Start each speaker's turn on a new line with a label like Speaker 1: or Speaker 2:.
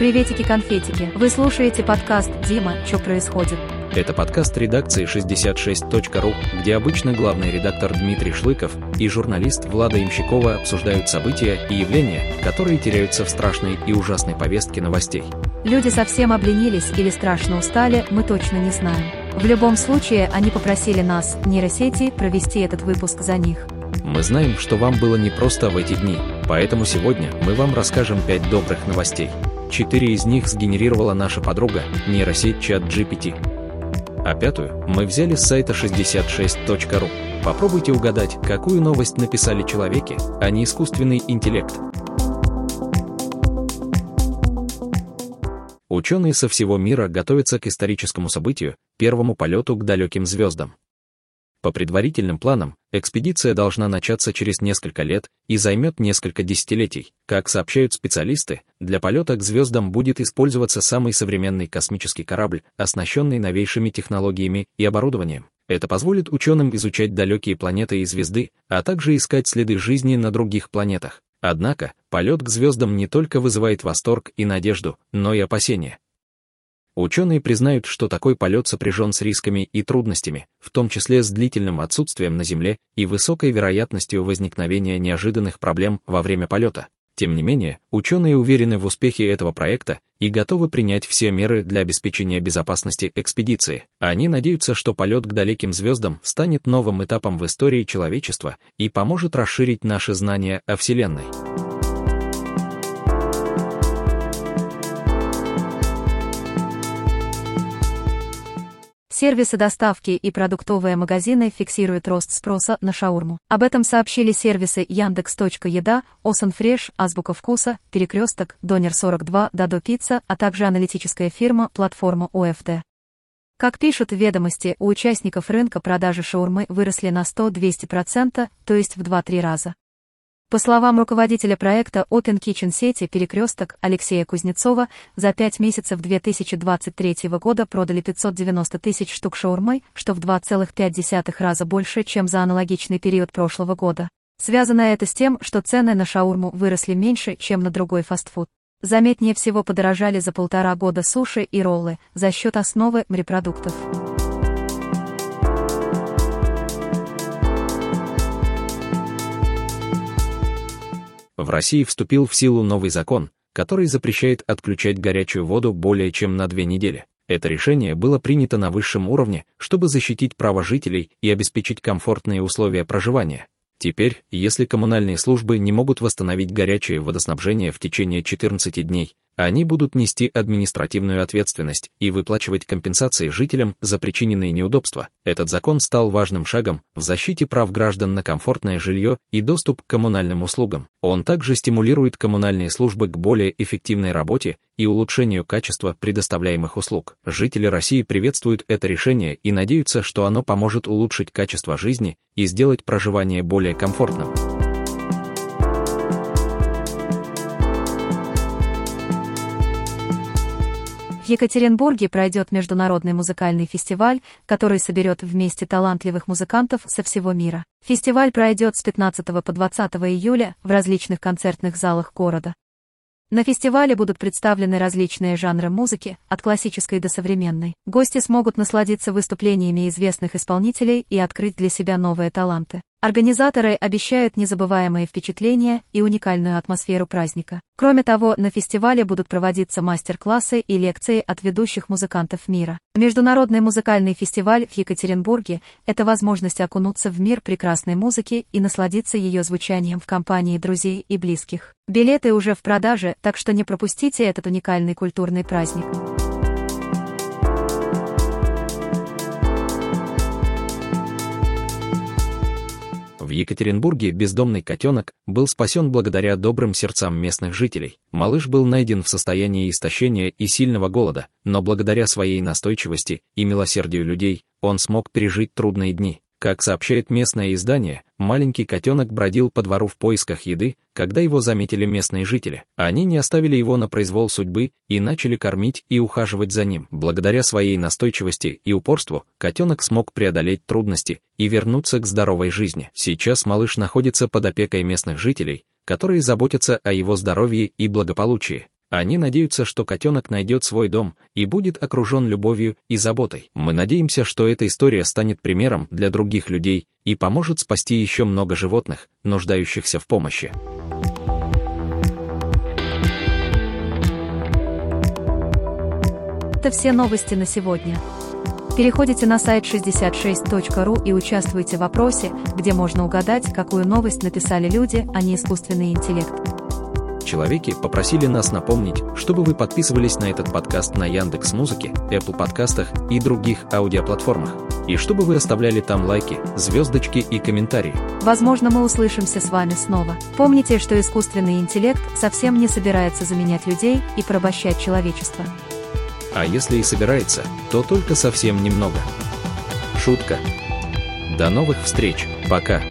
Speaker 1: Приветики-конфетики. Вы слушаете подкаст «Дима, что происходит?».
Speaker 2: Это подкаст редакции 66.ru, где обычно главный редактор Дмитрий Шлыков и журналист Влада Имщикова обсуждают события и явления, которые теряются в страшной и ужасной повестке новостей.
Speaker 1: Люди совсем обленились или страшно устали, мы точно не знаем. В любом случае, они попросили нас, нейросети, провести этот выпуск за них.
Speaker 2: Мы знаем, что вам было непросто в эти дни, поэтому сегодня мы вам расскажем 5 добрых новостей. Четыре из них сгенерировала наша подруга, нейросеть чат GPT. А пятую мы взяли с сайта 66.ru. Попробуйте угадать, какую новость написали человеки, а не искусственный интеллект. Ученые со всего мира готовятся к историческому событию, первому полету к далеким звездам. По предварительным планам, экспедиция должна начаться через несколько лет и займет несколько десятилетий. Как сообщают специалисты, для полета к звездам будет использоваться самый современный космический корабль, оснащенный новейшими технологиями и оборудованием. Это позволит ученым изучать далекие планеты и звезды, а также искать следы жизни на других планетах. Однако, полет к звездам не только вызывает восторг и надежду, но и опасения. Ученые признают, что такой полет сопряжен с рисками и трудностями, в том числе с длительным отсутствием на Земле и высокой вероятностью возникновения неожиданных проблем во время полета. Тем не менее, ученые уверены в успехе этого проекта и готовы принять все меры для обеспечения безопасности экспедиции. Они надеются, что полет к далеким звездам станет новым этапом в истории человечества и поможет расширить наши знания о Вселенной.
Speaker 1: Сервисы доставки и продуктовые магазины фиксируют рост спроса на шаурму. Об этом сообщили сервисы Яндекс.Еда, Осенфреш, Азбука Вкуса, Перекресток, Донер42, Дадо Пицца, а также аналитическая фирма платформа ОФТ. Как пишут ведомости, у участников рынка продажи шаурмы выросли на 100-200%, то есть в 2-3 раза. По словам руководителя проекта Open Kitchen сети «Перекресток» Алексея Кузнецова, за пять месяцев 2023 года продали 590 тысяч штук шаурмы, что в 2,5 раза больше, чем за аналогичный период прошлого года. Связано это с тем, что цены на шаурму выросли меньше, чем на другой фастфуд. Заметнее всего подорожали за полтора года суши и роллы за счет основы морепродуктов.
Speaker 2: В России вступил в силу новый закон, который запрещает отключать горячую воду более чем на две недели. Это решение было принято на высшем уровне, чтобы защитить права жителей и обеспечить комфортные условия проживания. Теперь, если коммунальные службы не могут восстановить горячее водоснабжение в течение 14 дней, они будут нести административную ответственность и выплачивать компенсации жителям за причиненные неудобства. Этот закон стал важным шагом в защите прав граждан на комфортное жилье и доступ к коммунальным услугам. Он также стимулирует коммунальные службы к более эффективной работе и улучшению качества предоставляемых услуг. Жители России приветствуют это решение и надеются, что оно поможет улучшить качество жизни и сделать проживание более комфортным.
Speaker 1: Екатеринбурге пройдет международный музыкальный фестиваль, который соберет вместе талантливых музыкантов со всего мира. Фестиваль пройдет с 15 по 20 июля в различных концертных залах города. На фестивале будут представлены различные жанры музыки, от классической до современной. Гости смогут насладиться выступлениями известных исполнителей и открыть для себя новые таланты. Организаторы обещают незабываемые впечатления и уникальную атмосферу праздника. Кроме того, на фестивале будут проводиться мастер-классы и лекции от ведущих музыкантов мира. Международный музыкальный фестиваль в Екатеринбурге – это возможность окунуться в мир прекрасной музыки и насладиться ее звучанием в компании друзей и близких. Билеты уже в продаже, так что не пропустите этот уникальный культурный праздник.
Speaker 2: Екатеринбурге бездомный котенок был спасен благодаря добрым сердцам местных жителей. Малыш был найден в состоянии истощения и сильного голода, но благодаря своей настойчивости и милосердию людей он смог пережить трудные дни. Как сообщает местное издание, маленький котенок бродил по двору в поисках еды, когда его заметили местные жители. Они не оставили его на произвол судьбы и начали кормить и ухаживать за ним. Благодаря своей настойчивости и упорству, котенок смог преодолеть трудности и вернуться к здоровой жизни. Сейчас малыш находится под опекой местных жителей, которые заботятся о его здоровье и благополучии. Они надеются, что котенок найдет свой дом и будет окружен любовью и заботой. Мы надеемся, что эта история станет примером для других людей и поможет спасти еще много животных, нуждающихся в помощи.
Speaker 1: Это все новости на сегодня. Переходите на сайт 66.ru и участвуйте в опросе, где можно угадать, какую новость написали люди, а не искусственный интеллект.
Speaker 2: Человеки попросили нас напомнить, чтобы вы подписывались на этот подкаст на Яндекс Музыке, Apple подкастах и других аудиоплатформах. И чтобы вы оставляли там лайки, звездочки и комментарии.
Speaker 1: Возможно, мы услышимся с вами снова. Помните, что искусственный интеллект совсем не собирается заменять людей и порабощать человечество.
Speaker 2: А если и собирается, то только совсем немного. Шутка. До новых встреч. Пока.